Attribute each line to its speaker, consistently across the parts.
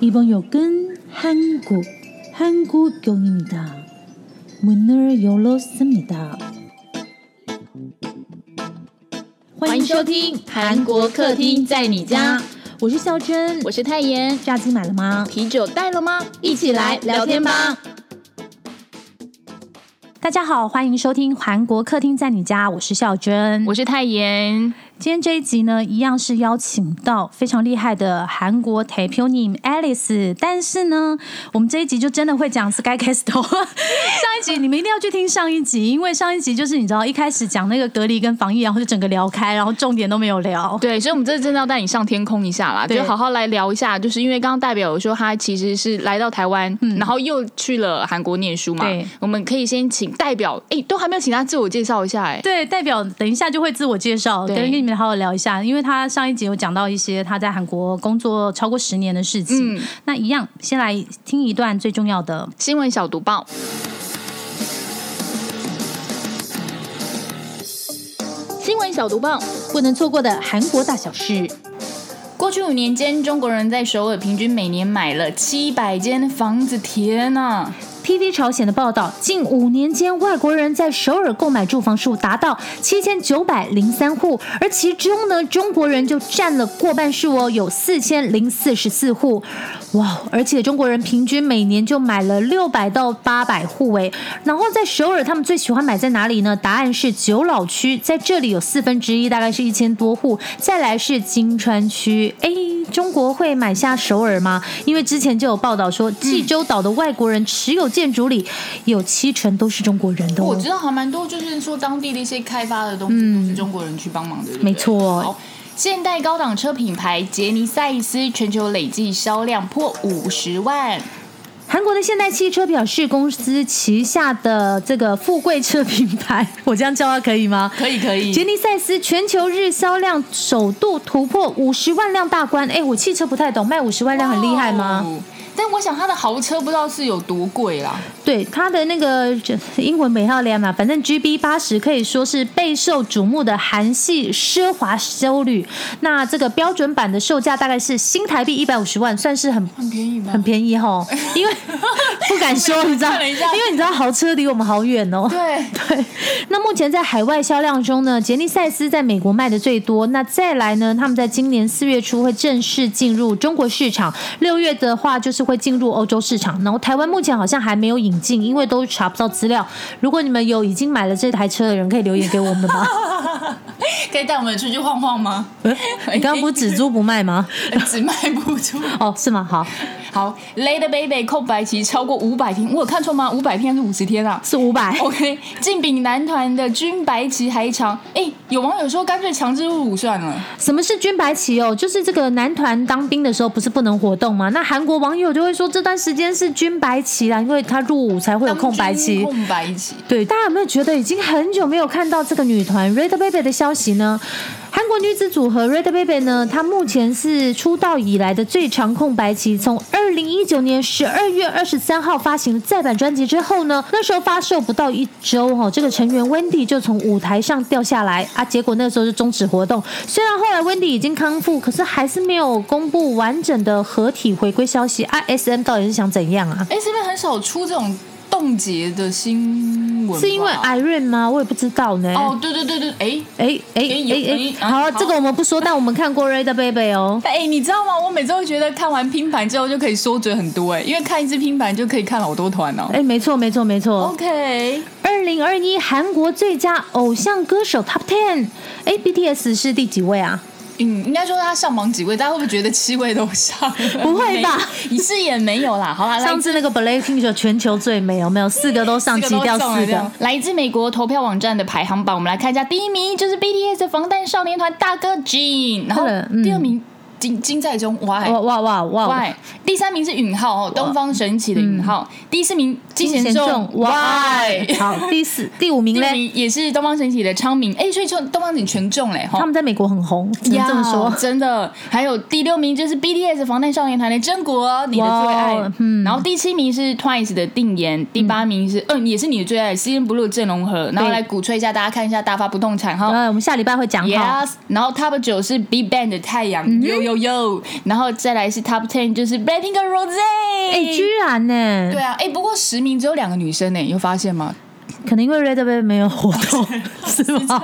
Speaker 1: 이번 역은 한국, 한국역입니다. 문을 열었습니다.
Speaker 2: 欢迎收听韩国客厅在你家，
Speaker 1: 我是孝珍，
Speaker 2: 我是泰妍。
Speaker 1: 炸鸡买了吗？
Speaker 2: 啤酒带了吗？一起来聊天吧。
Speaker 1: 大家好，欢迎收听韩国客厅在你家，我是孝珍，
Speaker 2: 我是泰妍。
Speaker 1: 今天这一集呢，一样是邀请到非常厉害的韩国 Taeponim Alice，但是呢，我们这一集就真的会讲 Sky Castle。上一集你们一定要去听上一集，因为上一集就是你知道一开始讲那个隔离跟防疫，然后就整个聊开，然后重点都没有聊。
Speaker 2: 对，所以我们这次真的要带你上天空一下啦，就好好来聊一下，就是因为刚刚代表有说他其实是来到台湾，然后又去了韩国念书嘛。
Speaker 1: 对，
Speaker 2: 我们可以先请代表，哎，都还没有请他自我介绍一下，哎，
Speaker 1: 对，代表等一下就会自我介绍，对。好好聊一下，因为他上一集有讲到一些他在韩国工作超过十年的事情。那一样，先来听一段最重要的
Speaker 2: 新闻小读报。新闻小读报，
Speaker 1: 不能错过的韩国大小事。
Speaker 2: 过去五年间，中国人在首尔平均每年买了七百间房子。天呐
Speaker 1: ！TV 朝鲜的报道，近五年间，外国人在首尔购买住房数达到七千九百零三户，而其中呢，中国人就占了过半数哦，有四千零四十四户。哇！而且中国人平均每年就买了六百到八百户诶。然后在首尔，他们最喜欢买在哪里呢？答案是九老区，在这里有四分之一，大概是一千多户。再来是金川区，哎，中国会买下首尔吗？因为之前就有报道说，济州岛的外国人持有。建筑里有七成都是中国人的，
Speaker 2: 我知道还蛮多，就是说当地的一些开发的东西都是中国人去帮忙的，
Speaker 1: 没错。
Speaker 2: 现代高档车品牌杰尼赛斯全球累计销量破五十万。
Speaker 1: 韩国的现代汽车表示，公司旗下的这个富贵车品牌，我这样叫它可以吗？
Speaker 2: 可以，可以。
Speaker 1: 杰尼赛斯全球日销量首度突破五十万辆大关。哎，我汽车不太懂，卖五十万辆很厉害吗？
Speaker 2: 但我想他的豪车不知道是有多贵啦。
Speaker 1: 对，他的那个英文美号连嘛，反正 GB 八十可以说是备受瞩目的韩系奢华修旅。那这个标准版的售价大概是新台币一百五十万，算是很
Speaker 2: 很便宜吗？
Speaker 1: 很便宜哈，因为不敢说，你知道，因为你知道豪车离我们好远哦。
Speaker 2: 对
Speaker 1: 对。那目前在海外销量中呢，杰尼赛斯在美国卖的最多。那再来呢，他们在今年四月初会正式进入中国市场，六月的话就是。会进入欧洲市场，然后台湾目前好像还没有引进，因为都查不到资料。如果你们有已经买了这台车的人，可以留言给我们吗？
Speaker 2: 可以带我们出去晃晃吗？
Speaker 1: 你刚刚不是只租不卖吗？
Speaker 2: 只卖不租
Speaker 1: 哦，是吗？好
Speaker 2: 好，Lady Baby 空白期超过五百天，我有看错吗？五百天还是五十天啊？
Speaker 1: 是五百。
Speaker 2: OK，竞比男团的军白旗还长。哎，有网友说干脆强制入伍算了。
Speaker 1: 什么是军白旗哦？就是这个男团当兵的时候不是不能活动吗？那韩国网友就会说这段时间是军白旗啦，因为他入伍才会有空白期。
Speaker 2: 空白期。
Speaker 1: 对，大家有没有觉得已经很久没有看到这个女团 Red Baby 的消息呢？韩国女子组合 Red Baby 呢，她目前是出道以来的最长空白期。从二零一九年十二月二十三号发行再版专辑之后呢，那时候发售不到一周哈，这个成员 Wendy 就从舞台上掉下来啊，结果那时候就终止活动。虽然后来 Wendy 已经康复，可是还是没有公布完整的合体回归消息。啊，SM 到底是想怎样啊
Speaker 2: ？SM 很少出这种。冻结的新闻
Speaker 1: 是因为 Irene 吗？我也不知道呢。
Speaker 2: 哦，对对对对，哎
Speaker 1: 哎哎哎，好，这个我们不说，但我们看过 Red Baby 哦。
Speaker 2: 哎，你知道吗？我每次都觉得看完拼盘之后就可以缩嘴很多哎，因为看一次拼盘就可以看好多团哦。
Speaker 1: 哎，没错没错没错。
Speaker 2: OK，
Speaker 1: 二零二一韩国最佳偶像歌手 Top Ten，哎，BTS 是第几位啊？
Speaker 2: 嗯，应该说他上榜几位，大家会不会觉得七位都上？
Speaker 1: 不会吧，
Speaker 2: 一次也没有啦。好啦，
Speaker 1: 上次那个 Blackpink 全球最美有没有？四个都上，挤掉四个。
Speaker 2: 来自美国投票网站的排行榜，我们来看一下，第一名就是 BTS 防弹少年团大哥 Jin，然后第二名。金金在中？
Speaker 1: 哇哇哇
Speaker 2: ！Why？第三名是允浩哦，东方神起的允浩。第四名金贤重，Why？
Speaker 1: 好，第四、第五名 嘞，
Speaker 2: 也是东方神起的昌明。哎，所以说东方神全中嘞，
Speaker 1: 他们在美国很红，只能这么说，
Speaker 2: 真的。还有第六名就是 BTS 防弹少年团的真国，你的最爱。嗯。然后第七名是 Twice 的定言，第八名是嗯，也是你的最爱 CNBLUE 郑容和。然后来鼓吹一下，大家看一下大发不动产哈。
Speaker 1: 呃，我们下礼拜会讲
Speaker 2: 哈。Yes。然后 Top 九是 Big Bang 的太阳。有有，然后再来是 Top Ten 就是 Blackpink Rose，
Speaker 1: 哎，居然呢？
Speaker 2: 对啊，哎，不过十名只有两个女生呢，有发现吗？
Speaker 1: 可能因为 Red Velvet 没有活动，是吗？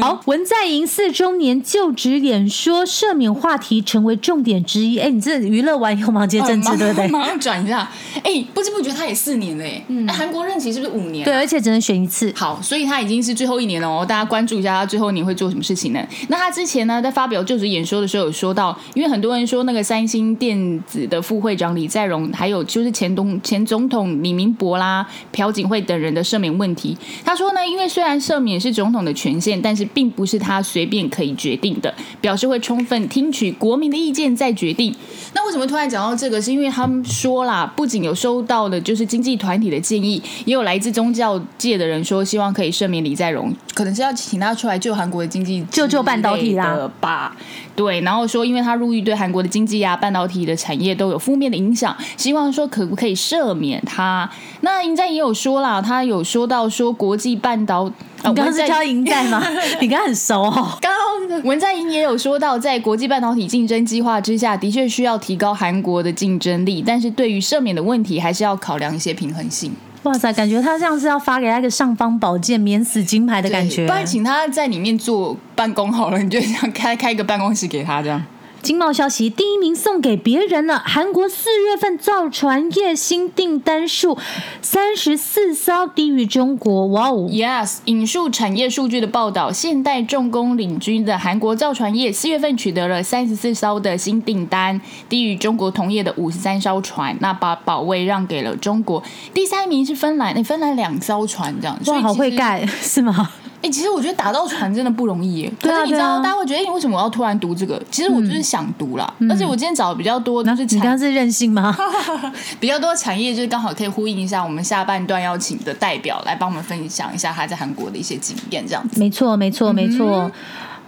Speaker 1: 好，文在寅四周年就职演说，赦免话题成为重点之一。哎，你这娱乐完以后忙接政治，对不对？
Speaker 2: 马上转一下。哎，不知不觉他也四年了，哎，那韩国任期是不是五年？
Speaker 1: 对，而且只能选一次。
Speaker 2: 好，所以他已经是最后一年了哦。大家关注一下他最后年会做什么事情呢？那他之前呢，在发表就职演说的时候有说到，因为很多人说那个三星电子的副会长李在镕，还有就是前东前总统李明博啦、朴槿惠等人的赦免问题。他说呢，因为虽然赦免是总统的权限，但是并不是他随便可以决定的，表示会充分听取国民的意见再决定。那为什么突然讲到这个？是因为他们说啦，不仅有收到的就是经济团体的建议，也有来自宗教界的人说希望可以赦免李在镕，可能是要请他出来救韩国的经济，
Speaker 1: 救救半导体啦
Speaker 2: 吧。对，然后说因为他入狱对韩国的经济啊、半导体的产业都有负面的影响，希望说可不可以赦免他？那尹在也有说啦，他有说到说国际半导，你
Speaker 1: 刚刚是叫尹在吗？你刚刚 很熟哦。
Speaker 2: 刚刚文在寅也有说到，在国际半导体竞争计划之下，的确需要提高韩国的竞争力，但是对于赦免的问题，还是要考量一些平衡性。
Speaker 1: 哇塞，感觉他像是要发给他一个尚方宝剑、免死金牌的感觉。
Speaker 2: 不然请他在里面做办公好了，你就想开开一个办公室给他这样。
Speaker 1: 经贸消息，第一名送给别人了。韩国四月份造船业新订单数三十四艘，低于中国。哇哦
Speaker 2: ！Yes，引述产业数据的报道，现代重工领军的韩国造船业四月份取得了三十四艘的新订单，低于中国同业的五十三艘船。那把宝位让给了中国。第三名是芬兰，那芬兰两艘船这样。
Speaker 1: 哇，好会盖是吗？
Speaker 2: 哎，其实我觉得打造船真的不容易。可是你知道，大家会觉得，哎，为什么我要突然读这个？其实我就是想读啦。而且我今天找的比较多，
Speaker 1: 那是你刚刚是任性吗？
Speaker 2: 比较多产业就是刚好可以呼应一下我们下半段邀请的代表来帮我们分享一下他在韩国的一些经验，这样子。
Speaker 1: 没错，没错，没错。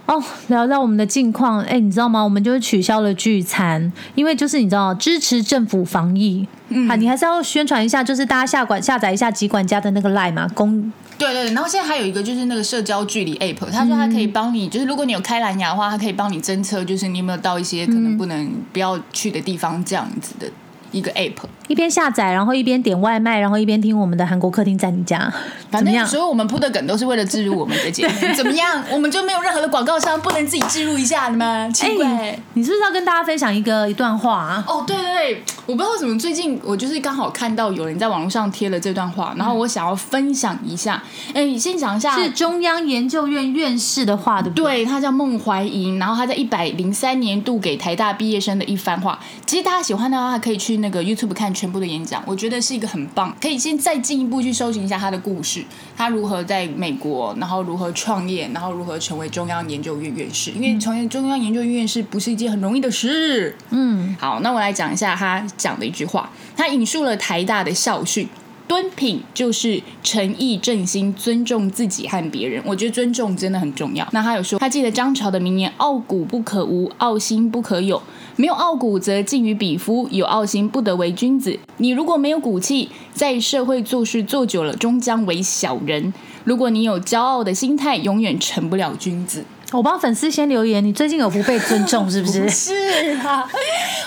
Speaker 1: 哦，聊聊我们的近况。哎，你知道吗？我们就是取消了聚餐，因为就是你知道支持政府防疫。嗯，啊你还是要宣传一下，就是大家下管下载一下疾管家的那个 line 嘛，公。
Speaker 2: 对对，然后现在还有一个就是那个社交距离 app，他说他可以帮你，就是如果你有开蓝牙的话，它可以帮你侦测，就是你有没有到一些可能不能不要去的地方这样子的。一个 app，
Speaker 1: 一边下载，然后一边点外卖，然后一边听我们的韩国客厅在你家，
Speaker 2: 反正所有我们铺的梗都是为了植入我们的节目，怎么样？我们就没有任何的广告商不能自己植入一下的吗？奇怪，
Speaker 1: 你是不是要跟大家分享一个一段话啊？
Speaker 2: 哦，对对对，我不知道为什么最近我就是刚好看到有人在网络上贴了这段话，然后我想要分享一下。哎，你先讲一下，
Speaker 1: 是中央研究院院士的话，对不
Speaker 2: 对？对，他叫孟怀莹，然后他在一百零三年度给台大毕业生的一番话。其实大家喜欢的话，可以去那个 YouTube 看。全部的演讲，我觉得是一个很棒，可以先再进一步去搜寻一下他的故事，他如何在美国，然后如何创业，然后如何成为中央研究院院士。因为成为中央研究院院士不是一件很容易的事。嗯，好，那我来讲一下他讲的一句话，他引述了台大的校训：敦品就是诚意正心，尊重自己和别人。我觉得尊重真的很重要。那他有说，他记得张朝的名言：傲骨不可无，傲心不可有。没有傲骨，则近于鄙夫；有傲心，不得为君子。你如果没有骨气，在社会做事做久了，终将为小人。如果你有骄傲的心态，永远成不了君子。
Speaker 1: 我帮粉丝先留言，你最近有不被尊重是不是？
Speaker 2: 是啊，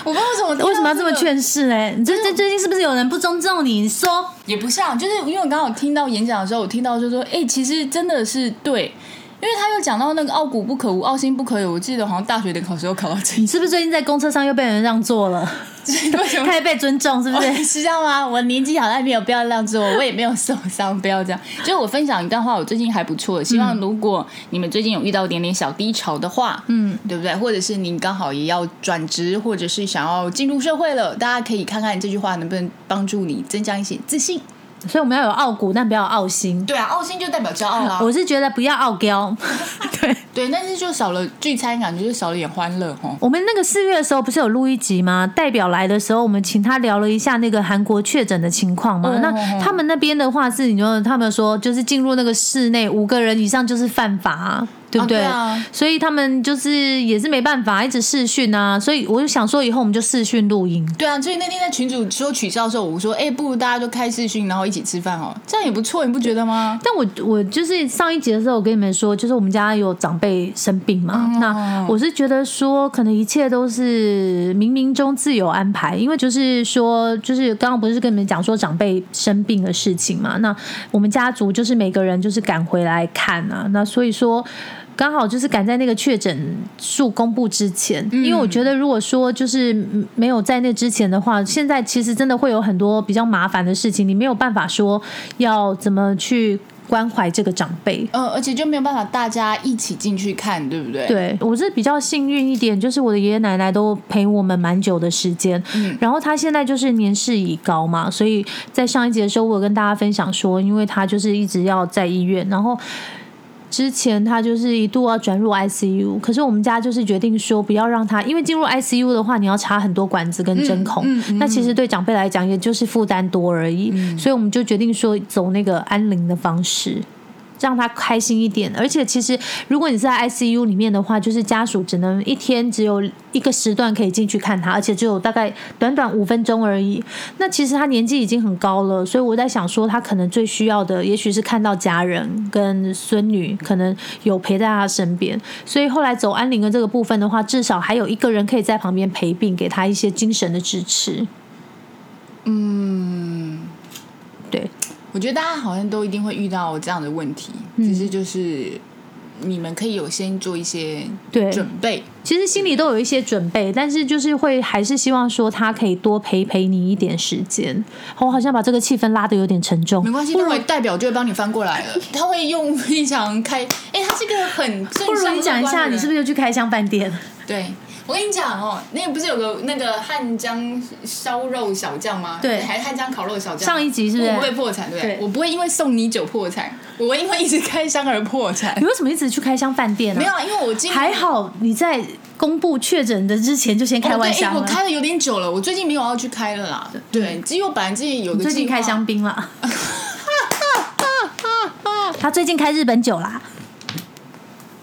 Speaker 2: 我不知道为什么
Speaker 1: 为什么要这么劝世哎？你最最最近是不是有人不尊重你？你说
Speaker 2: 也不像，就是因为我刚好听到演讲的时候，我听到就说，哎，其实真的是对。因为他又讲到那个傲骨不可无，傲心不可有。我记得好像大学联考时候考到这。
Speaker 1: 你 是不是最近在公车上又被人让座了？太被尊重是不是？
Speaker 2: 是这样吗？我年纪好像没有必要让座，我也没有受伤，不要这样。就是我分享一段话，我最近还不错。希望如果你们最近有遇到点点小低潮的话，嗯，对不对？或者是您刚好也要转职，或者是想要进入社会了，大家可以看看这句话能不能帮助你增加一些自信。
Speaker 1: 所以我们要有傲骨，但不要傲心。
Speaker 2: 对啊，傲心就代表骄傲啦。
Speaker 1: 我是觉得不要傲娇。对
Speaker 2: 对，但是就少了聚餐感觉，就少了点欢乐哈。
Speaker 1: 我们那个四月的时候不是有录一集吗？代表来的时候，我们请他聊了一下那个韩国确诊的情况嘛。那他们那边的话是，你说他们说就是进入那个室内五个人以上就是犯法。对不对？
Speaker 2: 啊对啊
Speaker 1: 所以他们就是也是没办法，一直视讯啊。所以我就想说，以后我们就视讯录音。
Speaker 2: 对啊，所以那天在群主说取消的时候，我说，哎、不如大家就开视讯，然后一起吃饭哦，这样也不错，你不觉得吗？
Speaker 1: 但我我就是上一集的时候，我跟你们说，就是我们家有长辈生病嘛，
Speaker 2: 哦。
Speaker 1: 那我是觉得说，可能一切都是冥冥中自有安排，因为就是说，就是刚刚不是跟你们讲说长辈生病的事情嘛，那我们家族就是每个人就是赶回来看啊，那所以说。刚好就是赶在那个确诊数公布之前，因为我觉得如果说就是嗯没有在那之前的话，现在其实真的会有很多比较麻烦的事情，你没有办法说要怎么去关怀这个长辈。
Speaker 2: 嗯，而且就没有办法大家一起进去看，对不对？，
Speaker 1: 对我是比较幸运一点，就是我的爷爷奶奶都陪我们蛮久的时间，
Speaker 2: 嗯
Speaker 1: 然后他现在就是年事已高嘛，所以在上一节的时候，我有跟大家分享说，因为他就是一直要在医院，然后。之前他就是一度要转入 ICU，可是我们家就是决定说不要让他，因为进入 ICU 的话，你要插很多管子跟针孔，
Speaker 2: 嗯嗯
Speaker 1: 那其实对长辈来讲也就是负担多而已，所以我们就决定说走那个安宁的方式。让他开心一点，而且其实如果你是在 ICU 里面的话，就是家属只能一天只有一个时段可以进去看他，而且只有大概短短五分钟而已。那其实他年纪已经很高了，所以我在想说，他可能最需要的，也许是看到家人跟孙女，可能有陪在他身边。所以后来走安宁的这个部分的话，至少还有一个人可以在旁边陪病，给他一些精神的支持。
Speaker 2: 嗯，我觉得大家好像都一定会遇到这样的问题，
Speaker 1: 嗯
Speaker 2: 只是就是你们可以有先做一些
Speaker 1: 对
Speaker 2: 准备。
Speaker 1: 其实心里都有一些准备，但是就是会还是希望说他可以多陪陪你一点时间。我好像把这个气氛拉的有点沉重
Speaker 2: 没。关系，那位代表就会帮你翻过来了。他会用非常开，哎、他是个很正
Speaker 1: 不如
Speaker 2: 向
Speaker 1: 你讲一下，你是不
Speaker 2: 是？
Speaker 1: 是又去开箱饭店？
Speaker 2: 对，我跟你讲哦，那个不是有个那个汉江烧肉小将吗？
Speaker 1: 对
Speaker 2: 还汉江烤肉小将。
Speaker 1: 上一集是不是
Speaker 2: 我不会破产，对不对？
Speaker 1: 对
Speaker 2: 我不会因为送你酒破产，我会因为一直开箱而破产
Speaker 1: 你。为什么一直去开箱饭店呢、
Speaker 2: 没有啊，因为我今
Speaker 1: 还好你在公布确诊的之前就先开
Speaker 2: 哦对，哎
Speaker 1: 外箱了。
Speaker 2: 我开的有点久了，我最近没有要去开了啦。对，只有本来自己有个
Speaker 1: 最近开香槟了。他最近开日本酒啦。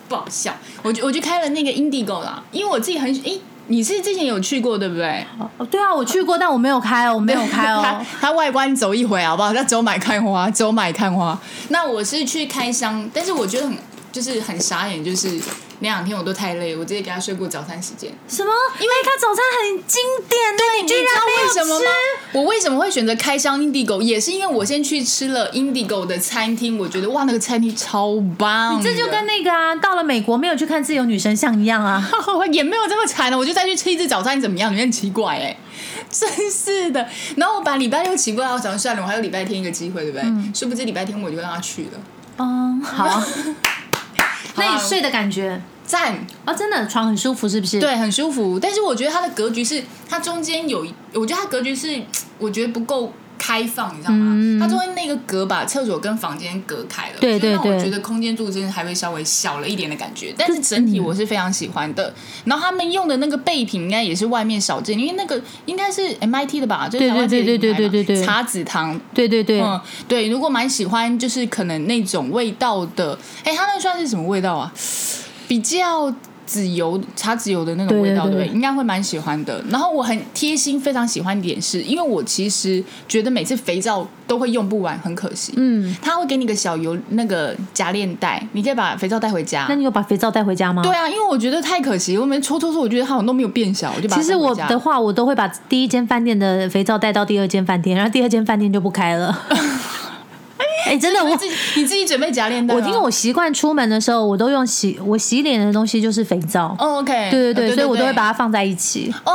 Speaker 2: 不好笑，我就我就开了那个 Indigo 啦，因为我自己很诶，你是之前有去过对不对？
Speaker 1: 哦，对啊，我去过，但我没有开哦，我没有开
Speaker 2: 它
Speaker 1: 哦。
Speaker 2: 它外观走一回好不好？它走买看花，走买看花。那我是去开箱，但是我觉得很就是很傻眼，就是那两天我都太累，我直接给他睡过早餐时间。
Speaker 1: 什么？因为他早餐很经典的，你
Speaker 2: 知道为什么吗
Speaker 1: 吃？？
Speaker 2: 我为什么会选择开箱 Indigo？也是因为我先去吃了 Indigo 的餐厅，我觉得哇，那个餐厅超棒你。
Speaker 1: 这就跟那个啊，到了美国没有去看自由女神像一样啊。
Speaker 2: 也没有这么惨了，我就再去吃一次早餐怎么样？你很奇怪哎、真是的。然后我把礼拜六起过来，我想说算了，我还有礼拜天一个机会，对不对？殊不知礼拜天我就让他去了，
Speaker 1: 嗯，好。那你睡的感觉
Speaker 2: 赞，
Speaker 1: 哦，真的床很舒服是不是？，
Speaker 2: 对，很舒服。但是我觉得它的格局是，它中间有一，我觉得它格局是，我觉得不够。开放，你知道吗？
Speaker 1: 嗯
Speaker 2: 它中间那个隔把厕所跟房间隔开了，
Speaker 1: 对对对
Speaker 2: 所以让我觉得空间住真的还会稍微小了一点的感觉。但是整体我是非常喜欢的。然后他们用的那个备品应该也是外面少见，因为那个应该是 MIT 的吧，就是
Speaker 1: 对对对对对对对
Speaker 2: 茶籽糖
Speaker 1: 对对对，
Speaker 2: 嗯，对，如果蛮喜欢，就是可能那种味道的，哎，它那算是什么味道啊？比较籽油、茶籽油的那种味道，
Speaker 1: 对对对
Speaker 2: 对不对？应该会蛮喜欢的。然后我很贴心，非常喜欢一点是，因为我其实觉得每次肥皂都会用不完，很可惜。
Speaker 1: 嗯，
Speaker 2: 他会给你个小油那个夹链袋，你可以把肥皂带回家
Speaker 1: 那。你有把肥皂带回家吗？
Speaker 2: 对啊，因为我觉得太可惜，我每次搓搓搓，我觉得它好像都没有变小，我就把
Speaker 1: 其实我的话，我都会把第一间饭店的肥皂带到第二间饭店，然后第二间饭店就不开了。哎、真的，我
Speaker 2: 你自己你自己准备夹链袋，
Speaker 1: 我因为我习惯出门的时候，我都用洗我洗脸的东西就是肥皂。
Speaker 2: 哦 OK，
Speaker 1: 对对对，
Speaker 2: 呃
Speaker 1: 所以我都会把
Speaker 2: 它
Speaker 1: 它放在一起。
Speaker 2: 哦，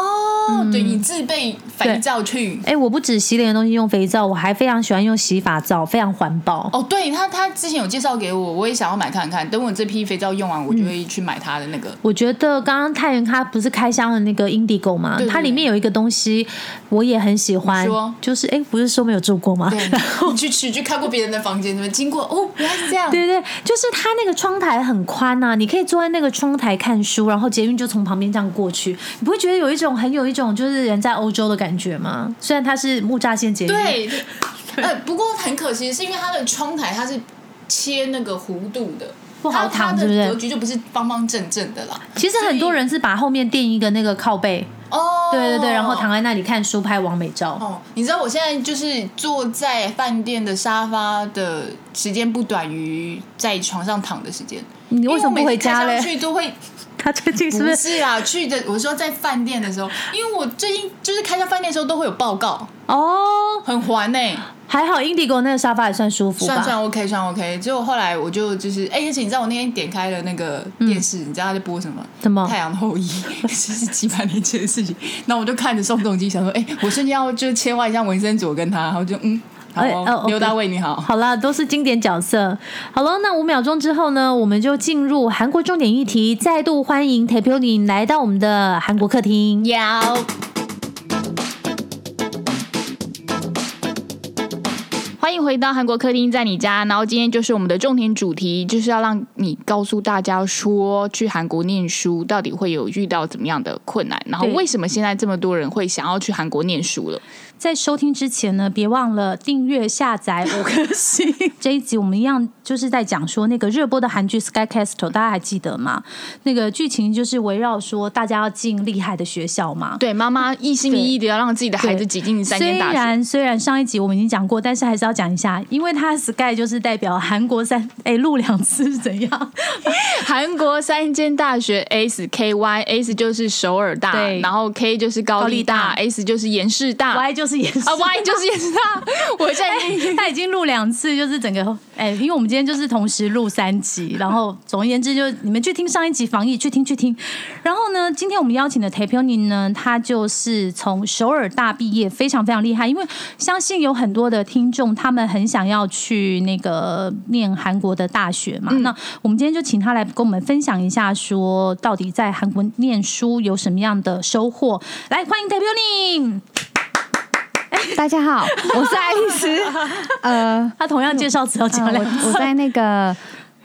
Speaker 2: 对你自备肥皂去。
Speaker 1: 哎、我不止洗脸的东西用肥皂，我还非常喜欢用洗发皂，非常环保。
Speaker 2: 哦，对他，他之前有介绍给我，我也想要买看看。等我这批肥皂用完，我就会去买他的那个。
Speaker 1: 我觉得刚刚太原他不是开箱了那个 Indigo 吗？
Speaker 2: 对对
Speaker 1: 它里面有一个东西我也很喜欢
Speaker 2: 说，
Speaker 1: 就是哎、不是说没有住过吗？
Speaker 2: 对，你去去去看过别人的房间，你们经过哦，原来是这样。
Speaker 1: 对对，就是它那个窗台很宽呐、你可以坐在那个窗台看书，然后捷运就从旁边这样过去，你不会觉得有一种很有一种就是人在欧洲的感觉吗？虽然它是木栅线捷运，，
Speaker 2: 对，呃，不过很可惜，是因为它的窗台它是切那个弧度的，
Speaker 1: 不好躺，
Speaker 2: 它
Speaker 1: 是不是？
Speaker 2: 它的格局就不是方方正正的啦。
Speaker 1: 其实很多人是把后面垫一个那个靠背，
Speaker 2: 哦，
Speaker 1: 对对对，然后躺在那里看书拍完美照。
Speaker 2: 哦，你知道我现在就是坐在饭店的沙发的时间不短于在床上躺的时间。
Speaker 1: 你为什么不回家嘞
Speaker 2: 去都会
Speaker 1: 他最近是
Speaker 2: 不
Speaker 1: 不是？
Speaker 2: 是啊，去的我说在饭店的时候，因为我最近就是开到饭店的时候都会有报告，
Speaker 1: 哦，
Speaker 2: 很烦呢、
Speaker 1: 还好 Indigo 那个沙发也算舒服吧？
Speaker 2: 算算 OK，算 OK。结果后来我就就是，哎、而且你知道我那天点开了那个电视，你知道他在播什么？
Speaker 1: 什么
Speaker 2: 太阳的后裔，这是几百年前的事情。然后我就看着宋仲基，想说，哎、我瞬间要就切换一下文森佐跟他，然后就嗯，好、
Speaker 1: 哎
Speaker 2: 哦
Speaker 1: 哦
Speaker 2: 刘大卫你好。
Speaker 1: 好啦，都是经典角色。好了，那五秒钟之后呢，我们就进入韩国重点议题，再度欢迎 t a p i o n i 来到我们的韩国客厅。
Speaker 2: 要。欢迎回到韩国客厅，在你家。然后今天就是我们的重点主题，就是要让你告诉大家说，去韩国念书到底会有遇到怎么样的困难，然后
Speaker 1: 对
Speaker 2: 为什么现在这么多人会想要去韩国念书了？
Speaker 1: 在收听之前呢，别忘了订阅、下载五颗星。这一集我们一样就是在讲说那个热播的韩剧《Sky Castle》，大家还记得吗？那个剧情就是围绕说大家要进厉害的学校嘛。
Speaker 2: 对，妈妈一心一意的要让自己的孩子挤进三间大学。
Speaker 1: 然虽然上一集我们已经讲过，但是还是要讲一下，因为它 Sky 就是代表韩国三哎录两次是怎样？
Speaker 2: 韩国三间大学 S K Y，S 就是首尔大，然后 K 就是高丽大，S 就是延世大。
Speaker 1: Y 就是也是
Speaker 2: 啊，Y 就是延世大，我现在
Speaker 1: 他已经录两次，就是整个哎、因为我们今天就是同时录三集，然后总而言之，就你们去听上一集防疫，去听去听。然后呢，今天我们邀请的 t a p y o n i 呢，他就是从首尔大毕业，非常非常厉害。因为相信有很多的听众，他们很想要去那个念韩国的大学嘛。那我们今天就请他来跟我们分享一下，说到底在韩国念书有什么样的收获。来，欢迎 t a p y o n i
Speaker 3: 大家好，我是爱丽丝。呃，
Speaker 1: 他同样介绍只要讲
Speaker 3: 呃
Speaker 1: 两次。
Speaker 3: 我我在那个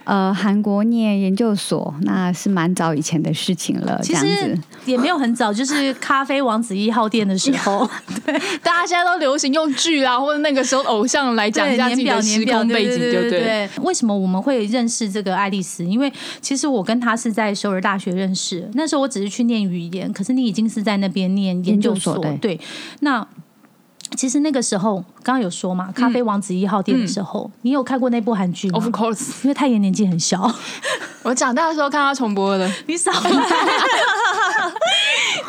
Speaker 3: 呃韩国念研究所，那是蛮早以前的事情了，这样
Speaker 1: 其实。也没有很早，就是咖啡王子一号店的时候，对
Speaker 2: 大家现在都流行用剧啊，或者那个时候偶像来讲一下自己的时空背景，
Speaker 1: 对
Speaker 2: 对不对？
Speaker 1: 对。为什么我们会认识这个爱丽丝？因为其实我跟她是在首尔大学认识，那时候我只是去念语言，可是你已经是在那边念研究所，
Speaker 3: 研究所对
Speaker 1: 对。那其实那个时候刚刚有说嘛，《咖啡王子一号店》的时候，你有看过那部韩剧吗
Speaker 2: ？Of course，
Speaker 1: 因为太爷年纪很小，
Speaker 2: 我长大的时候看他重播的。
Speaker 1: 你少来。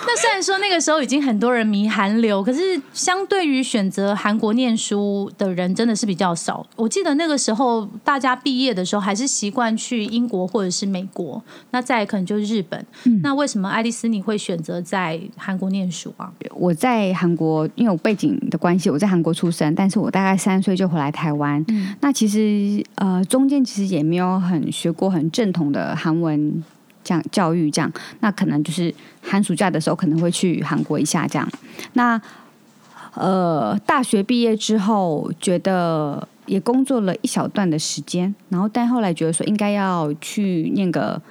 Speaker 1: 那虽然说那个时候已经很多人迷韩流，可是相对于选择韩国念书的人真的是比较少。我记得那个时候大家毕业的时候还是习惯去英国或者是美国，那再可能就是日本。那为什么爱丽丝你会选择在韩国念书啊？
Speaker 3: 我在韩国，因为我背景的关系，我在韩国出生，但是我大概三岁就回来台湾。那其实呃，中间其实也没有很学过很正统的韩文。这样教育这样，那可能就是寒暑假的时候可能会去韩国一下这样。那呃，大学毕业之后，觉得也工作了一小段的时间，然后但后来觉得说应该要去念个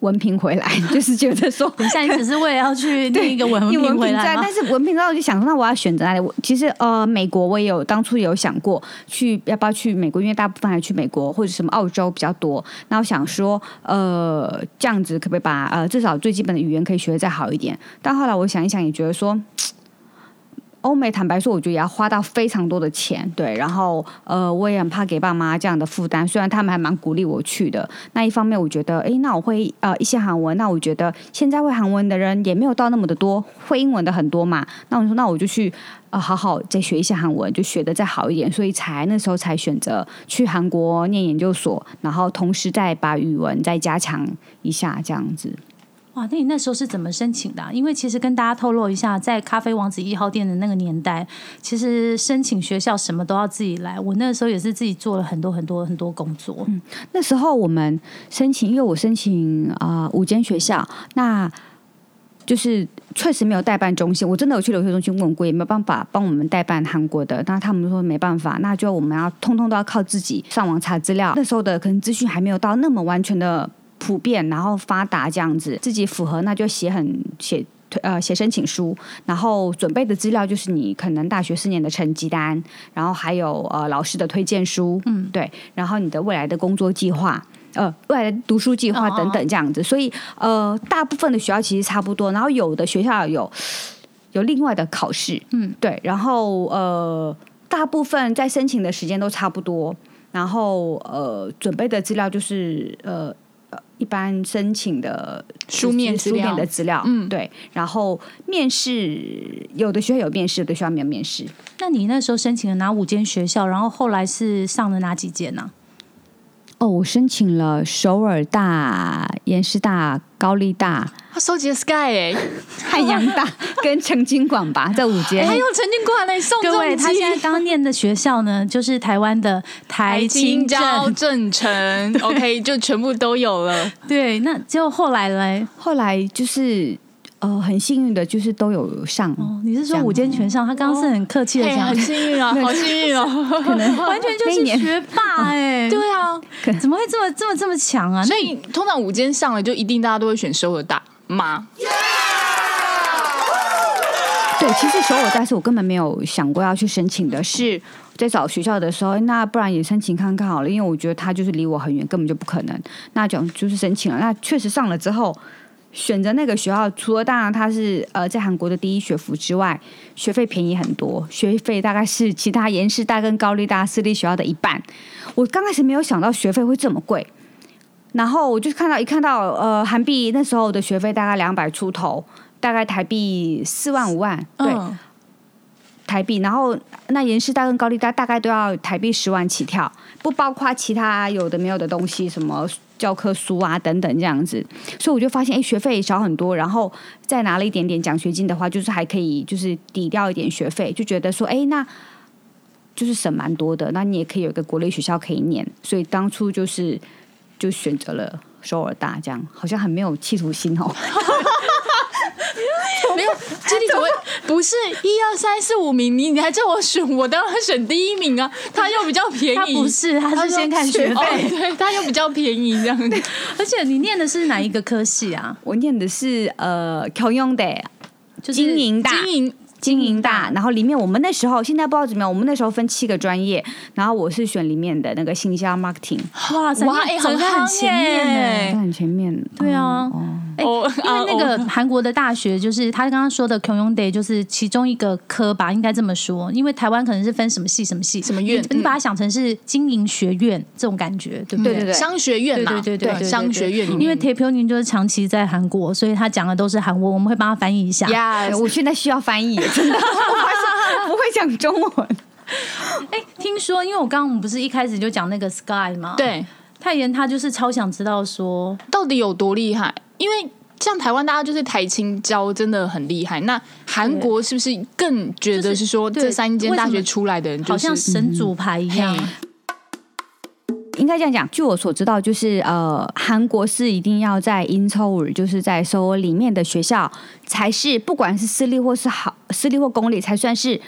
Speaker 3: 文凭回来，就是觉得说
Speaker 1: 等一下，你只是为了要去 念一个文
Speaker 3: 一
Speaker 1: 凭
Speaker 3: 文凭在，
Speaker 1: 回来吗
Speaker 3: 但？是文凭在我就想说，那我要选择哪里？我其实呃，美国我也有当初有想过去要不要去美国，因为大部分还去美国或者什么澳洲比较多。那我想说，呃，这样子可不可以把呃至少最基本的语言可以学的再好一点？但后来我想一想，也觉得说。欧美坦白说，我觉得也要花到非常多的钱，对，然后呃，我也很怕给爸妈这样的负担。虽然他们还蛮鼓励我去的，那一方面我觉得，诶，那我会呃一些韩文，那我觉得现在会韩文的人也没有到那么的多，会英文的很多嘛。那我说，那我就去呃好好再学一些韩文，就学的再好一点，所以才那时候才选择去韩国念研究所，然后同时再把语文再加强一下，这样子。
Speaker 1: 哇，那你那时候是怎么申请的啊、因为其实跟大家透露一下，在咖啡王子一号店的那个年代，其实申请学校什么都要自己来。我那时候也是自己做了很多很多很多工作。
Speaker 3: 嗯那时候我们申请，因为我申请啊、五间学校，那就是确实没有代办中心。我真的有去留学中心问过，也没有办法帮我们代办韩国的。那他们说没办法，那就我们要通通都要靠自己上网查资料。那时候的可能资讯还没有到那么完全的普遍，然后发达这样子，自己符合那就写很写。呃，写申请书，然后准备的资料就是你可能大学四年的成绩单，然后还有呃老师的推荐书，嗯，对，然后你的未来的工作计划，呃未来的读书计划
Speaker 1: 哦
Speaker 3: 等等这样子，所以呃大部分的学校其实差不多，然后有的学校有有另外的考试，
Speaker 1: 嗯，
Speaker 3: 对，然后呃大部分在申请的时间都差不多，然后呃准备的资料就是呃。呃一般申请的
Speaker 2: 书面
Speaker 3: 书面的资料，
Speaker 2: 嗯
Speaker 3: 对，然后面试有的学校有面试，有的学校没有面试。
Speaker 1: 那你那时候申请了哪五间学校？然后后来是上了哪几间呢、
Speaker 3: 哦，我申请了首尔大、延师大、高丽大、
Speaker 2: 他收集了 Sky 哎、
Speaker 3: 汉阳大 跟成金广吧，在五间。
Speaker 2: 还有陈金馆嘞，宋
Speaker 1: 各位，他现在刚念的学校呢，就是台湾的台青
Speaker 2: 交
Speaker 1: 镇。
Speaker 2: 正成，OK，就全部都有了。
Speaker 1: 对，那结果后来嘞，
Speaker 3: 后来就是呃，很幸运的，就是都有上。
Speaker 1: 哦，你是说五间全上？他刚刚是很客气的
Speaker 2: 嘿，
Speaker 1: 讲，
Speaker 2: 很幸运啊，好幸运哦。
Speaker 3: 可能
Speaker 1: 完全就
Speaker 3: 那一年
Speaker 1: 是学霸哎、
Speaker 2: 对啊，
Speaker 1: 怎么会这么这么这么强啊？
Speaker 2: 所以通常五间上了，就一定大家都会选首尔大吗？
Speaker 3: 对，其实首尔大是我根本没有想过要去申请的，是在找学校的时候，那不然也申请看看好了，因为我觉得他就是离我很远，根本就不可能。那讲就是申请了，那确实上了之后。选择那个学校，除了当然它是呃在韩国的第一学府之外，学费便宜很多，学费大概是其他延世大跟高丽大私立学校的一半。我刚开始没有想到学费会这么贵，然后我就看到一看到呃韩币那时候的学费大概两百出头，大概台币四万五万，对，
Speaker 2: 嗯
Speaker 3: 台币，然后那延世大跟高丽大大概都要台币十万起跳，不包括其他有的没有的东西，什么教科书啊等等这样子，所以我就发现，哎，学费少很多，然后再拿了一点点奖学金的话，就是还可以就是抵掉一点学费，就觉得说，哎，那就是省蛮多的，那你也可以有一个国立学校可以念，所以当初就是就选择了首尔大，这样好像很没有企图心哦。
Speaker 2: 没有，这里怎么会不是一二三四五名？你你还叫我选，我当然选第一名啊！他又比较便宜，
Speaker 1: 他不是，他是先看学
Speaker 2: 哦
Speaker 1: 费，
Speaker 2: 对，他又比较便宜这样。
Speaker 1: 而且你念的是哪一个科系啊？
Speaker 3: 我念的是呃경영的
Speaker 1: 就是
Speaker 3: 经营大，
Speaker 2: 经营
Speaker 3: 经营大，然后里面我们那时候现在不知道怎么样，我们那时候分七个专业，然后我是选里面的那个行销 marketing，
Speaker 1: 哇塞，
Speaker 2: 哇哎很
Speaker 1: 很前面
Speaker 3: 很前面。
Speaker 1: 对啊
Speaker 3: 哦，哦
Speaker 1: 哎、
Speaker 2: 哦
Speaker 1: 因为那
Speaker 2: 啊
Speaker 1: 个韩国的大学，就是他刚刚说的 k y o n Day，就是其中一个科吧，应该这么说。因为台湾可能是分什么系什么系，
Speaker 2: 什么院
Speaker 1: 你你把它想成是经营学院这种感觉，对不对？
Speaker 3: 对对
Speaker 2: 商学院嘛，
Speaker 1: 对对对对对对
Speaker 2: 商学院，
Speaker 1: 因为 t a p o n 就是长期在韩国，所以他讲的都是韩文，我们会帮他翻译一下。
Speaker 2: 呀
Speaker 3: 哎，我现在需要翻译，真的，我不会讲中文。
Speaker 1: 哎、听说，因为我刚刚我们不是一开始就讲那个 Sky 吗？，
Speaker 2: 对，
Speaker 1: 泰妍他就是超想知道说，
Speaker 2: 到底有多厉害？因为像台湾大家就是台青教真的很厉害，那韩国是不是更觉得是说这三间大学出来的人就是
Speaker 1: 好像神主牌一样。
Speaker 2: 嘿
Speaker 3: 应该这样讲，据我所知道，就是呃，韩国是一定要在 in Seoul，就是在首尔里面的学校，才是不管是私立或是好私立或公立，才算是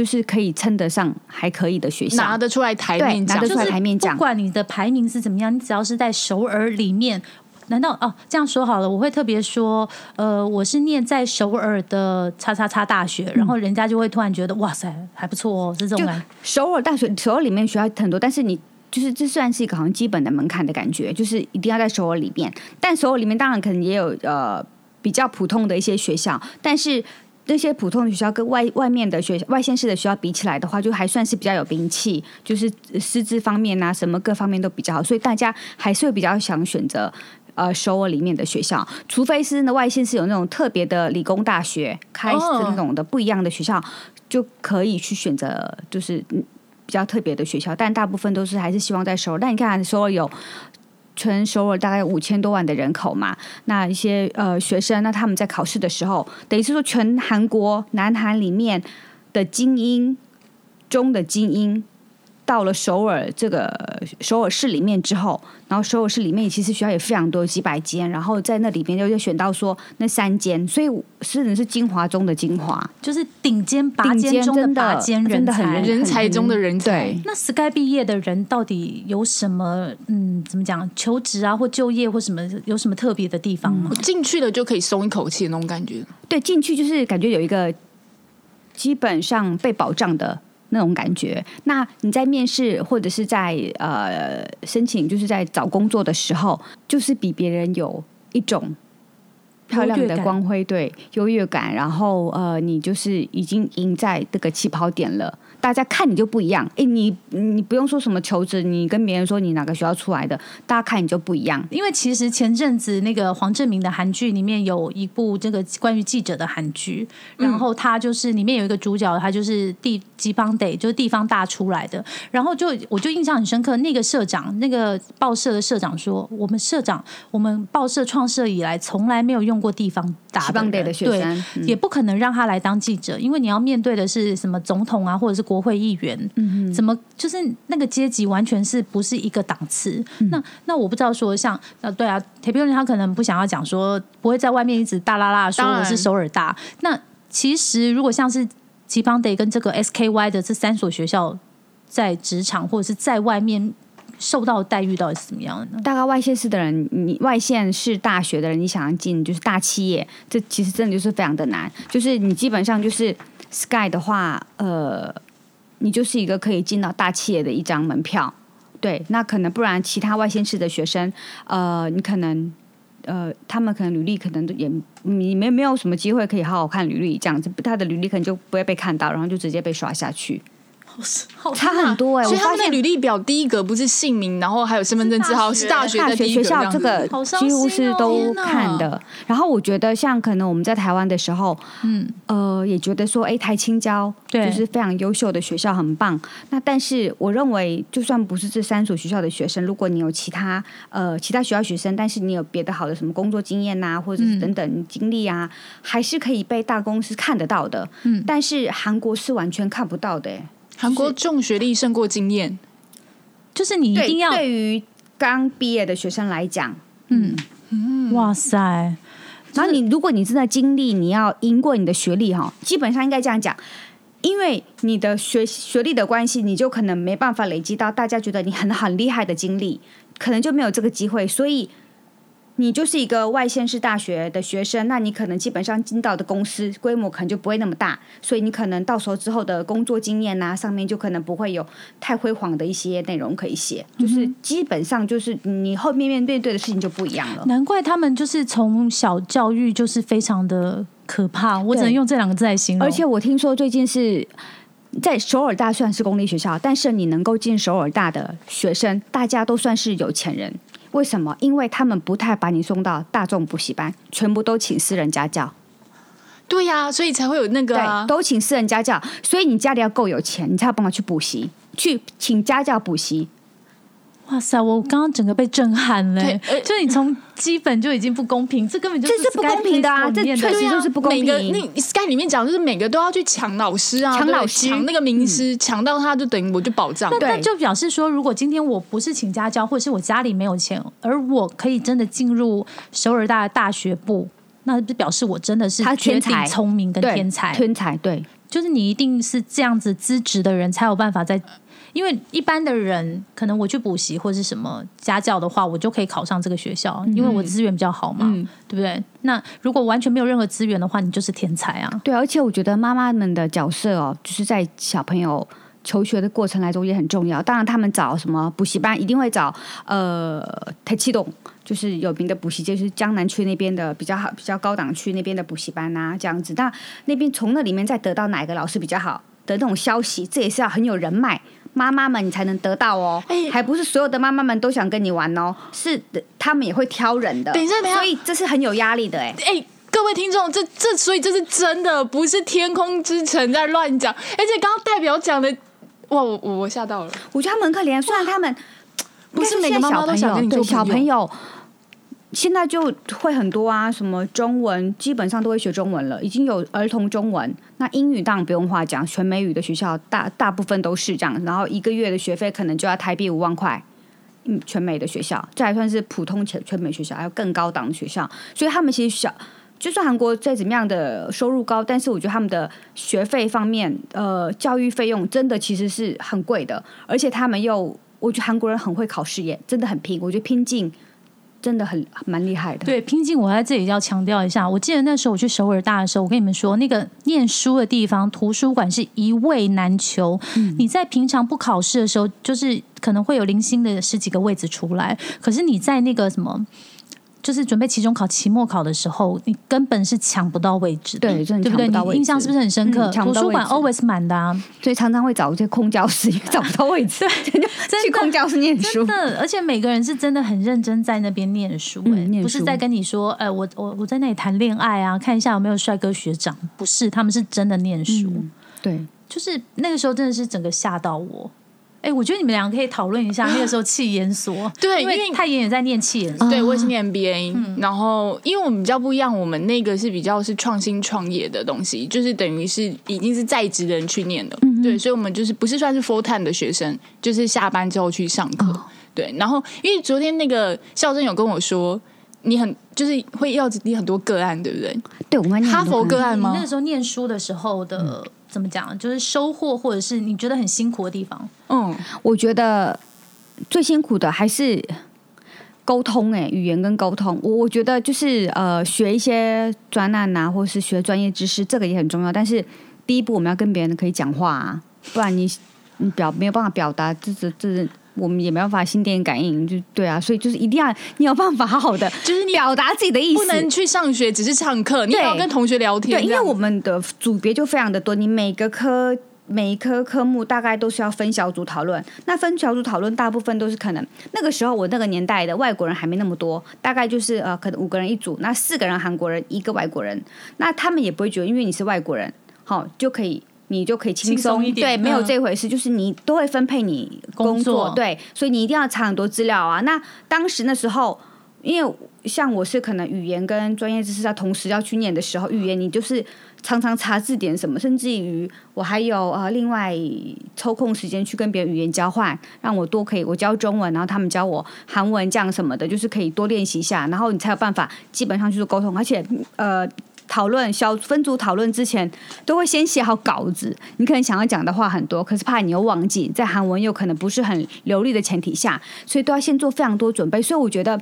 Speaker 3: 就是可以称得上还可以的学校。
Speaker 2: 拿得出来台面讲
Speaker 3: 拿得出来
Speaker 1: 就是
Speaker 3: 台面讲
Speaker 1: 不管你的排名是怎么样，你只要是在首尔里面。难道哦这样说好了？我会特别说，呃，我是念在首尔的叉叉叉大学，然后人家就会突然觉得哇塞还不错哦，是这种
Speaker 3: 就
Speaker 1: 感觉。
Speaker 3: 首尔大学，首尔里面学校很多，但是你就是这算是一个好像基本的门槛的感觉，就是一定要在首尔里面。但首尔里面当然可能也有呃比较普通的一些学校，但是。这些普通的学校跟外外面的学校、外县市的学校比起来的话，就还算是比较有名气，就是师资方面啊，什么各方面都比较好，所以大家还是会比较想选择呃首尔里面的学校，除非是那外县市有那种特别的理工大学开始那种的不一样的学校，就可以去选择就是比较特别的学校，但大部分都是还是希望在首尔。但你看首尔有。全首尔大概五千多万的人口嘛，那一些呃学生，那他们在考试的时候，等于是说全韩国南韩里面的精英中的精英，到了首尔这个首尔市里面之后，然后首尔市里面其实学校也非常多，几百间，然后在那里边就就选到说那三间，所以是人是精华中的精华，
Speaker 1: 就是顶尖拔尖中
Speaker 3: 的
Speaker 1: 拔尖人
Speaker 3: 真的很
Speaker 1: 才。
Speaker 3: 人
Speaker 2: 人才中的人才。
Speaker 1: 那 Sky 毕业的人到底有什么嗯，怎么讲，求职啊或就业或什么有什么特别的地方吗？
Speaker 2: 进去了就可以松一口气的那种感觉。
Speaker 3: 对，进去就是感觉有一个基本上被保障的那种感觉。那你在面试或者是在呃申请，就是在找工作的时候，就是比别人有一种漂亮的光辉，对优越感。然后呃，你就是已经赢在这个起跑点了。大家看你就不一样，哎，你你不用说什么求职，你跟别人说你哪个学校出来的，大家看你就不一样。
Speaker 1: 因为其实前阵子那个黄正明的韩剧里面有一部这个关于记者的韩剧，然后他就是里面有一个主角，他就是地地方得就是地方大出来的，然后就我就印象很深刻，那个社长那个报社的社长说，我们社长我们报社创设以来从来没有用过地方大
Speaker 3: 地方得的学生，
Speaker 1: 对，也不可能让他来当记者，因为你要面对的是什么总统啊，或者是国会议员，嗯怎么就是那个阶级完全是不是一个档次？那那我不知道说像呃对啊，铁皮人他可能不想要讲说不会在外面一直大啦啦说我是首尔大。那其实如果像是吉邦 day 跟这个 SKY 的这三所学校在职场或者是在外面受到待遇到底是怎么样的呢？
Speaker 3: 大概外县市的人，你外县市大学的人，你想要进就是大企业，这其实真的就是非常的难。就是你基本上就是 Sky 的话，呃，你就是一个可以进到大企业的一张门票。对，那可能不然，其他外县市的学生，呃，你可能。呃，他们可能履历可能也你没没有什么机会可以好好看履历，这样子他的履历可能就不会被看到，然后就直接被刷下去，
Speaker 1: 好
Speaker 3: 差很多哎、
Speaker 2: 所以他们的
Speaker 3: 我发现
Speaker 2: 履历表第一格不是姓名，然后还有身份证字号，是
Speaker 1: 是大
Speaker 2: 大学的
Speaker 3: 学校这个几乎是都看的。然后我觉得，像可能我们在台湾的时候，
Speaker 1: 嗯，
Speaker 3: 呃，也觉得说，哎，台青交
Speaker 1: 对。
Speaker 3: 就是非常优秀的学校，很棒。那但是我认为，就算不是这三所学校的学生，如果你有其他呃其他学校学生，但是你有别的好的什么工作经验呐、或者是等等经历啊，还是可以被大公司看得到的。
Speaker 1: 嗯。
Speaker 3: 但是韩国是完全看不到的、诶
Speaker 2: 韩国重学历胜过经验，
Speaker 1: 就是你一定要
Speaker 3: 对于刚毕业的学生来讲，
Speaker 1: 嗯哇塞。
Speaker 3: 然后你如果你真的经历，你要赢过你的学历哈，基本上应该这样讲，因为你的学学历的关系，你就可能没办法累积到大家觉得你很很厉害的经历，可能就没有这个机会，所以。你就是一个外县市大学的学生，那你可能基本上进到的公司规模可能就不会那么大，所以你可能到时候之后的工作经验呐、上面就可能不会有太辉煌的一些内容可以写，就是基本上就是你后面面面对的事情就不一样了。
Speaker 1: 难怪他们就是从小教育就是非常的可怕，我只能用这两个字来形容。
Speaker 3: 而且我听说最近是在首尔大虽然是公立学校，但是你能够进首尔大的学生，大家都算是有钱人。为什么？因为他们不太把你送到大众补习班，全部都请私人家教，
Speaker 2: 对呀、所以才会有那个啊
Speaker 3: 对，。都请私人家教。所以你家里要够有钱，你才有办法去补习，去请家教补习。
Speaker 1: 哇塞，我刚刚整个被震撼了、就你从基本就已经不公平，这根本就是
Speaker 3: 这是不公平的啊这确实就是不公平。
Speaker 2: 每个那 Sky 里面讲，就是每个都要去抢老师啊，对
Speaker 3: 抢老师。
Speaker 2: 抢那个名师，抢到他就等于我就保障。
Speaker 1: 那那
Speaker 3: 对。
Speaker 1: 就表示说，如果今天我不是请家教，或者是我家里没有钱，而我可以真的进入首尔大的大学部，那就表示我真的是
Speaker 3: 天才。
Speaker 1: 聪明跟
Speaker 3: 对，
Speaker 1: 天才。
Speaker 3: 天才对。
Speaker 1: 就是你一定是这样子资质的人才有办法在，因为一般的人可能我去补习或是什么家教的话，我就可以考上这个学校，因为我资源比较好嘛，
Speaker 2: 嗯
Speaker 1: 对不对？那如果完全没有任何资源的话，你就是天才啊。
Speaker 3: 对，而且我觉得妈妈们的角色哦，就是在小朋友求学的过程来中也很重要。当然，他们找什么补习班，一定会找呃台气动，就是有名的补习，就是江南区那边的比较好、比较高档区那边的补习班啊，这样子。那那边从那里面再得到哪个老师比较好的那种消息，这也是要很有人脉。妈妈们，你才能得到哦，
Speaker 2: 哎
Speaker 3: 还不是所有的妈妈们都想跟你玩哦，是他们也会挑人的。
Speaker 2: 等一下等一下
Speaker 3: 所以这是很有压力的哎。
Speaker 2: 哎、各位听众，这这所以这是真的，不是天空之城在乱讲。而且刚刚代表讲的，哇，我我我吓到了。
Speaker 3: 我觉得他们很可怜，虽然他们
Speaker 2: 不是每个妈妈都想跟你
Speaker 3: 对
Speaker 2: 做
Speaker 3: 小朋
Speaker 2: 友。
Speaker 3: 现在就会很多啊，什么中文基本上都会学中文了，已经有儿童中文。那英语当然不用话讲，全美语的学校大大部分都是这样，然后一个月的学费可能就要台币五万块。嗯，全美的学校，这还算是普通全全美学校，还有更高档的学校，所以他们其实小，就算韩国再怎么样的收入高，但是我觉得他们的学费方面，呃，教育费用真的其实是很贵的，而且他们又，我觉得韩国人很会考试耶，真的很拼，我觉得拼劲真的很蛮厉害的。
Speaker 1: 对，拼劲，我在这里要强调一下。我记得那时候我去首尔大的时候，我跟你们说，那个念书的地方图书馆是一位难求。你在平常不考试的时候，就是可能会有零星的十几个位置出来，可是你在那个什么。就是准备期中考、期末考的时候，你根本是抢不到位置的，
Speaker 3: 对，真的
Speaker 1: 对不对？你印象是不是很深刻？图书馆 always 满的啊，
Speaker 3: 所以常常会找一些空教室，因为找不到位置，就去空教室念书
Speaker 1: 真。的，而且每个人是真的很认真在那边念书、哎、
Speaker 3: 嗯
Speaker 1: 不是在跟你说，哎、我我我在那里谈恋爱啊，看一下有没有帅哥学长，不是，他们是真的念书，
Speaker 3: 对，
Speaker 1: 就是那个时候真的是整个吓到我。哎、我觉得你们两个可以讨论一下那个时候气研所，
Speaker 2: 对因为
Speaker 1: 为太妍也在念气研所，
Speaker 2: 对，我也是念 MBA，、然
Speaker 1: 嗯
Speaker 2: 后因为我们比较不一样，我们那个是比较是创新创业的东西，就是等于是已经是在职的人去念的，
Speaker 1: 嗯
Speaker 2: 对，所以我们就是不是算是 full time 的学生，就是下班之后去上课，
Speaker 1: 哦
Speaker 2: 对。然后因为昨天那个校正有跟我说，你很就是会要你很多个案，对不对？
Speaker 3: 对，我们
Speaker 2: 哈佛个案吗
Speaker 1: 你那个？时候念书的时候的、怎么讲，就是收获或者是你觉得很辛苦的地方，
Speaker 2: 嗯，
Speaker 3: 我觉得最辛苦的还是沟通、哎，语言跟沟通。我我觉得就是呃，学一些专案啊，或是学专业知识，这个也很重要。但是第一步，我们要跟别人可以讲话啊，不然你你表没有办法表达，这这这。我们也没办法心电感应，就对啊，所以就是一定要你有办法好好的，
Speaker 2: 就是你
Speaker 3: 表达自己的意思，
Speaker 2: 不能去上学只是上课，你也要跟同学聊天，
Speaker 3: 对，因为我们的组别就非常的多，你每个科每一科科目大概都是要分小组讨论。那分小组讨论，大部分都是可能那个时候我那个年代的外国人还没那么多，大概就是呃可能五个人一组，那四个人韩国人，一个外国人，那他们也不会觉得因为你是外国人，好、就可以。你就可以轻
Speaker 1: 轻松一点
Speaker 3: 对，没有
Speaker 1: 嗯
Speaker 3: 这回事，就是你都会分配你工
Speaker 1: 工作
Speaker 3: 对，所以你一定要查很多资料啊。那当时那时候，因为像我是可能语言跟专业知识要同时要去念的时候，语言你就是常常查字典什么，甚至于我还有呃另外抽空时间去跟别人语言交换，让我多可以我教中文，然后他们教我韩文这样什么的，就是可以多练习一下，然后你才有办法基本上去做沟通，而且呃。讨论小分组讨论之前，都会先写好稿子。你可能想要讲的话很多，可是怕你又忘记，在韩文又可能不是很流利的前提下，所以都要先做非常多准备。所以我觉得，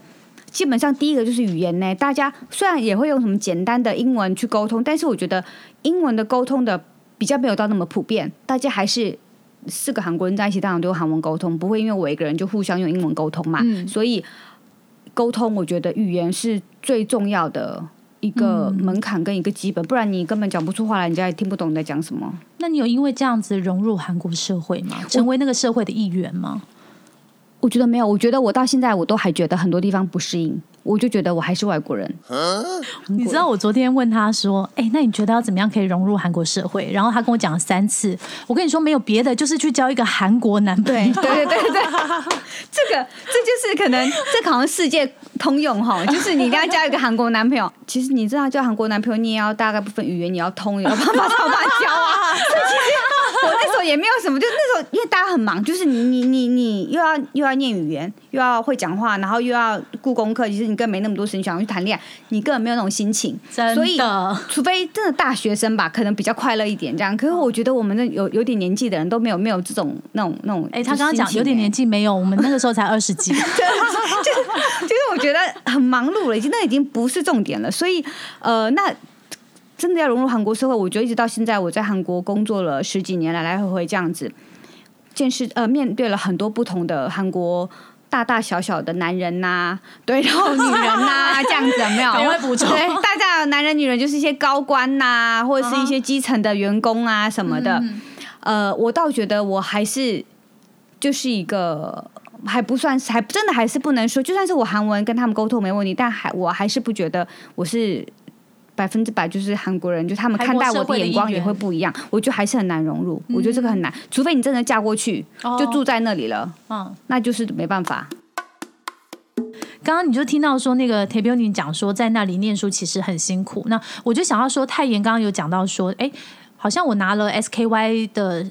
Speaker 3: 基本上第一个就是语言呢。大家虽然也会用什么简单的英文去沟通，但是我觉得英文的沟通的比较没有到那么普遍，大家还是。四个韩国人在一起，当然都用韩文沟通，不会因为我一个人就互相用英文沟通嘛。
Speaker 2: 嗯
Speaker 3: 所以沟通，我觉得语言是最重要的一个门槛跟一个基本，不然你根本讲不出话来，人家也听不懂你在讲什么。
Speaker 1: 那你有因为这样子融入韩国社会吗？成为那个社会的一员吗？
Speaker 3: 我觉得没有，我觉得我到现在我都还觉得很多地方不适应，我就觉得我还是外国人。
Speaker 1: 你知道我昨天问他说：“哎、那你觉得要怎么样可以融入韩国社会？”然后他跟我讲了三次。我跟你说，没有别的，就是去交一个韩国男朋友。
Speaker 3: 对对对 这个这就是可能这个好像世界通用哈，就是你一定要交一个韩国男朋友。其实你知道交韩国男朋友，你也要大概部分语言你要通，你要办法才有办法交啊。我那时候也没有什么，就那时候因为大家很忙，就是你你你你又要又要念语言，又要会讲话，然后又要顾功课，其实你根本没那么多时间想要去谈恋爱，你根本没有那种心情。
Speaker 1: 真
Speaker 3: 所以
Speaker 1: 的，
Speaker 3: 除非真的大学生吧，可能比较快乐一点这样。可是我觉得我们那有有点年纪的人都没有没有这种那种那种。
Speaker 1: 哎、他刚刚讲有点年
Speaker 3: 纪，
Speaker 1: 纪没有，我们那个时候才二十几。
Speaker 3: 就就是我觉得很忙碌了，已经那已经不是重点了。所以呃，那真的要融入韩国社会，我觉得一直到现在我在韩国工作了十几年，来来回回这样子，见识呃面对了很多不同的韩国。大大小小的男人呐、对，然后女人呐、这样子有没有？
Speaker 1: 赶快补充
Speaker 3: 对，大家有男人、女人，就是一些高官呐、或者是一些基层的员工啊什么的。呃，我倒觉得我还是就是一个还不算是，还真的还是不能说，就算是我韩文跟他们沟通没问题，但还我还是不觉得我是百分之百就是韩国人，就他们看待我的眼光也会不一样，我觉得还是很难融入，我觉得这个很难，除非你真的嫁过去就住在那里了，
Speaker 1: 嗯，
Speaker 3: 那就是没办法。
Speaker 1: 刚刚你就听到说那个 t a b i o n 讲说在那里念书其实很辛苦，那我就想要说泰妍刚刚有讲到说，哎，好像我拿了 SKY 的。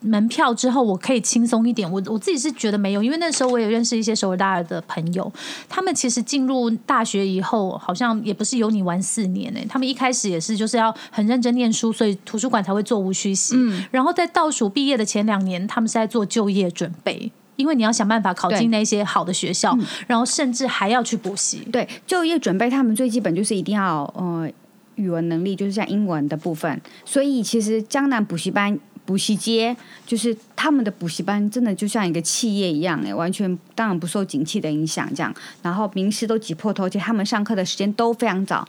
Speaker 1: 门票之后，我可以轻松一点。我我自己是觉得没有，因为那时候我也认识一些首尔大二的朋友，他们其实进入大学以后，好像也不是有你玩四年呢、他们一开始也是就是要很认真念书，所以图书馆才会座无虚席。嗯然后在倒数毕业的前两年，他们是在做就业准备。因为你要想办法考进那些好的学校，然后甚至还要去补习。
Speaker 3: 对，就业准备他们最基本就是一定要呃语文能力，就是像英文的部分。所以其实江南补习班。补习街就是他们的补习班，真的就像一个企业一样，哎，完全当然不受景气的影响，这样。然后名师都挤破头，而且他们上课的时间都非常早，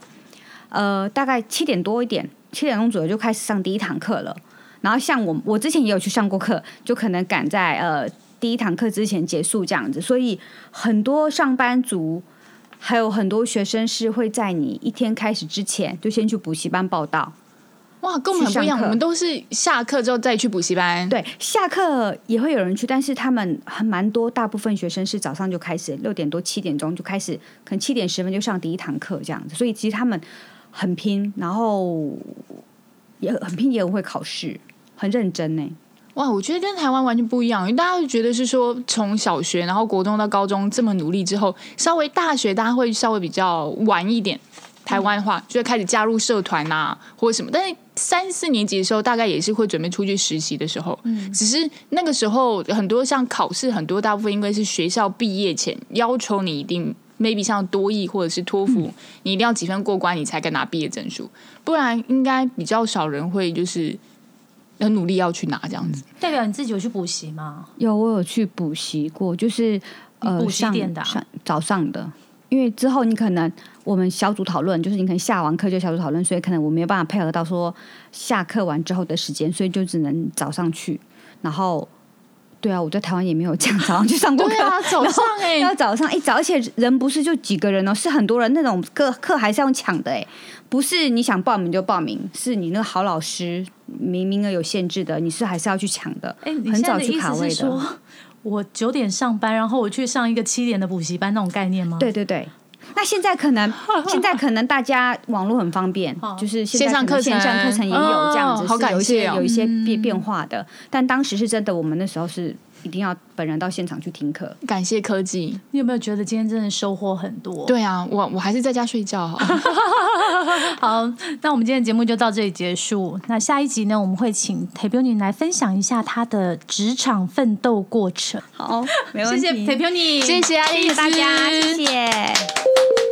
Speaker 3: 呃，大概七点多一点，七点钟左右就开始上第一堂课了。然后像我，我之前也有去上过课，就可能赶在呃第一堂课之前结束这样子，所以很多上班族还有很多学生是会在你一天开始之前就先去补习班报到。
Speaker 2: 哇，跟我们很不一样，我们都是下课之后再去补习班。
Speaker 3: 对，下课也会有人去，但是他们还蛮多，大部分学生是早上就开始，六点多七点钟就开始，可能七点十分就上第一堂课这样子，所以其实他们很拼，然后也很拼，也很会考试，很认真呢。
Speaker 2: 哇，我觉得跟台湾完全不一样，因为大家会觉得是说从小学然后国中到高中这么努力之后，稍微大学大家会稍微比较晚一点。台湾话就会开始加入社团呐、或者什么，但是三四年级的时候，大概也是会准备出去实习的时候。嗯，只是那个时候很多像考试，很多大部分因为是学校毕业前要求你一定 maybe 像多益或者是托福，你一定要几分过关，你才敢拿毕业证书，不然应该比较少人会就是很努力要去拿这样子。
Speaker 1: 代表你自己有去补习吗？
Speaker 3: 有，我有去补习过，就是呃
Speaker 1: 补习的
Speaker 3: 早上的，因为之后你可能我们小组讨论，就是你可能下完课就小组讨论，所以可能我没有办法配合到说下课完之后的时间，所以就只能早上去。然后，对啊，我在台湾也没有这样早上去上过课，
Speaker 2: 对啊，早上哎、
Speaker 3: 要早上一早，而且人不是就几个人哦，是很多人那种课课还是要用抢的哎，不是你想报名就报名，是你那个好老师名名额有限制的，你是还是要去抢的，很早去卡位
Speaker 1: 思是说，我九点上班，然后我去上一个七点的补习班那种概念吗？
Speaker 3: 对对对。那现在可能，现在可能大家网络很方便，就是
Speaker 2: 线上课程
Speaker 3: 线上课程也有这样子，
Speaker 2: 哦好
Speaker 3: 是有一
Speaker 2: 感谢哦
Speaker 3: 些有一些变变化的。但当时是真的，我们那时候是一定要本人到现场去听课。
Speaker 2: 感谢科技。
Speaker 1: 你有没有觉得今天真的收获很多？，
Speaker 2: 对啊，我我还是在家睡觉好。
Speaker 1: 好，那我们今天的节目就到这里结束。那下一集呢，我们会请 t a b u n i 来分享一下他的职场奋斗过程。
Speaker 3: 好，没问题
Speaker 1: 谢谢 t a b u n i
Speaker 2: 谢谢爱丽，
Speaker 3: 谢谢大家，谢谢。